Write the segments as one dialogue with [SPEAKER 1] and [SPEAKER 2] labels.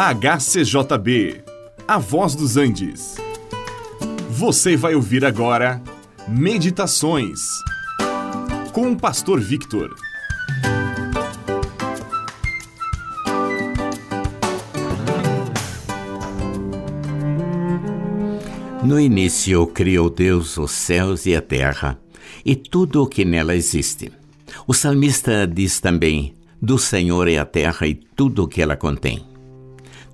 [SPEAKER 1] HCJB, A Voz dos Andes. Você vai ouvir agora Meditações com o Pastor Victor.
[SPEAKER 2] No início criou Deus os céus e a terra e tudo o que nela existe. O salmista diz também: Do Senhor é a terra e tudo o que ela contém.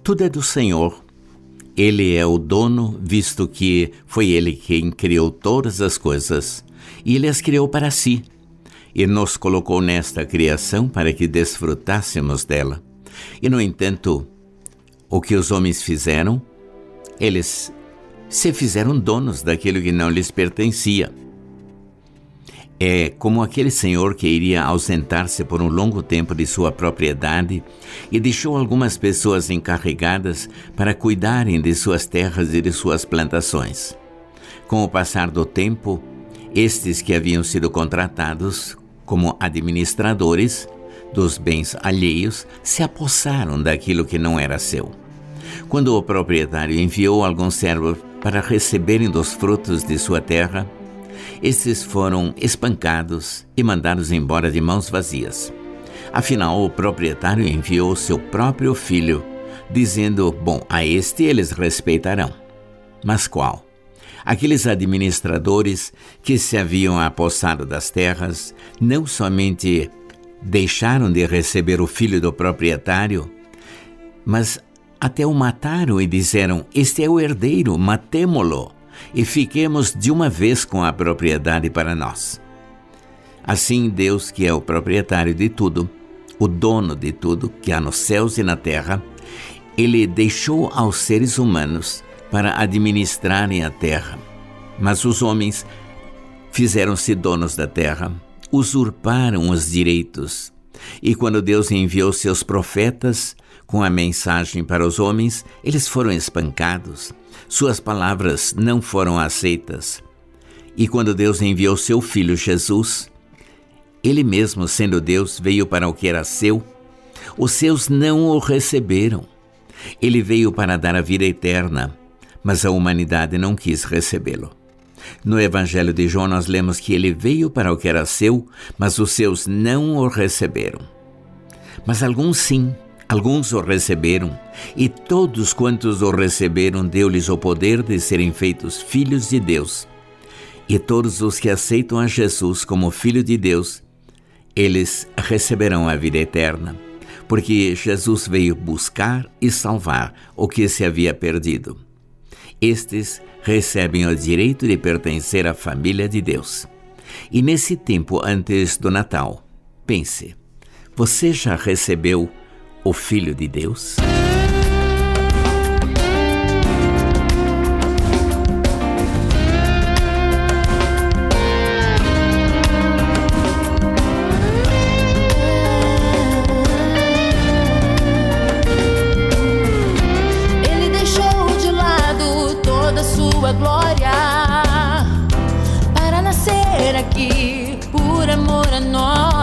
[SPEAKER 2] Tudo é do Senhor. Ele é o dono, visto que foi Ele quem criou todas as coisas, e Ele as criou para si, e nos colocou nesta criação para que desfrutássemos dela. E, no entanto, o que os homens fizeram, eles se fizeram donos daquilo que não lhes pertencia. É como aquele senhor que iria ausentar-se por um longo tempo de sua propriedade e deixou algumas pessoas encarregadas para cuidarem de suas terras e de suas plantações. Com o passar do tempo, estes que haviam sido contratados como administradores dos bens alheios se apossaram daquilo que não era seu. Quando o proprietário enviou alguns servos para receberem dos frutos de sua terra, esses foram espancados e mandados embora de mãos vazias. Afinal, o proprietário enviou seu próprio filho, dizendo: Bom, a este eles respeitarão. Mas qual? Aqueles administradores que se haviam apossado das terras não somente deixaram de receber o filho do proprietário, mas até o mataram e disseram: Este é o herdeiro, matemo-lo e fiquemos de uma vez com a propriedade para nós. Assim, Deus, que é o proprietário de tudo, o dono de tudo que há nos céus e na terra, ele deixou aos seres humanos para administrarem a terra. Mas os homens fizeram-se donos da terra, usurparam os direitos. E quando Deus enviou seus profetas com a mensagem para os homens, eles foram espancados suas palavras não foram aceitas. E quando Deus enviou seu filho Jesus, ele mesmo, sendo Deus, veio para o que era seu. Os seus não o receberam. Ele veio para dar a vida eterna, mas a humanidade não quis recebê-lo. No Evangelho de João, nós lemos que ele veio para o que era seu, mas os seus não o receberam. Mas alguns sim, Alguns o receberam, e todos quantos o receberam, deu-lhes o poder de serem feitos filhos de Deus. E todos os que aceitam a Jesus como Filho de Deus, eles receberão a vida eterna, porque Jesus veio buscar e salvar o que se havia perdido. Estes recebem o direito de pertencer à família de Deus. E nesse tempo antes do Natal, pense: você já recebeu o Filho de Deus? aqui por amor a nós.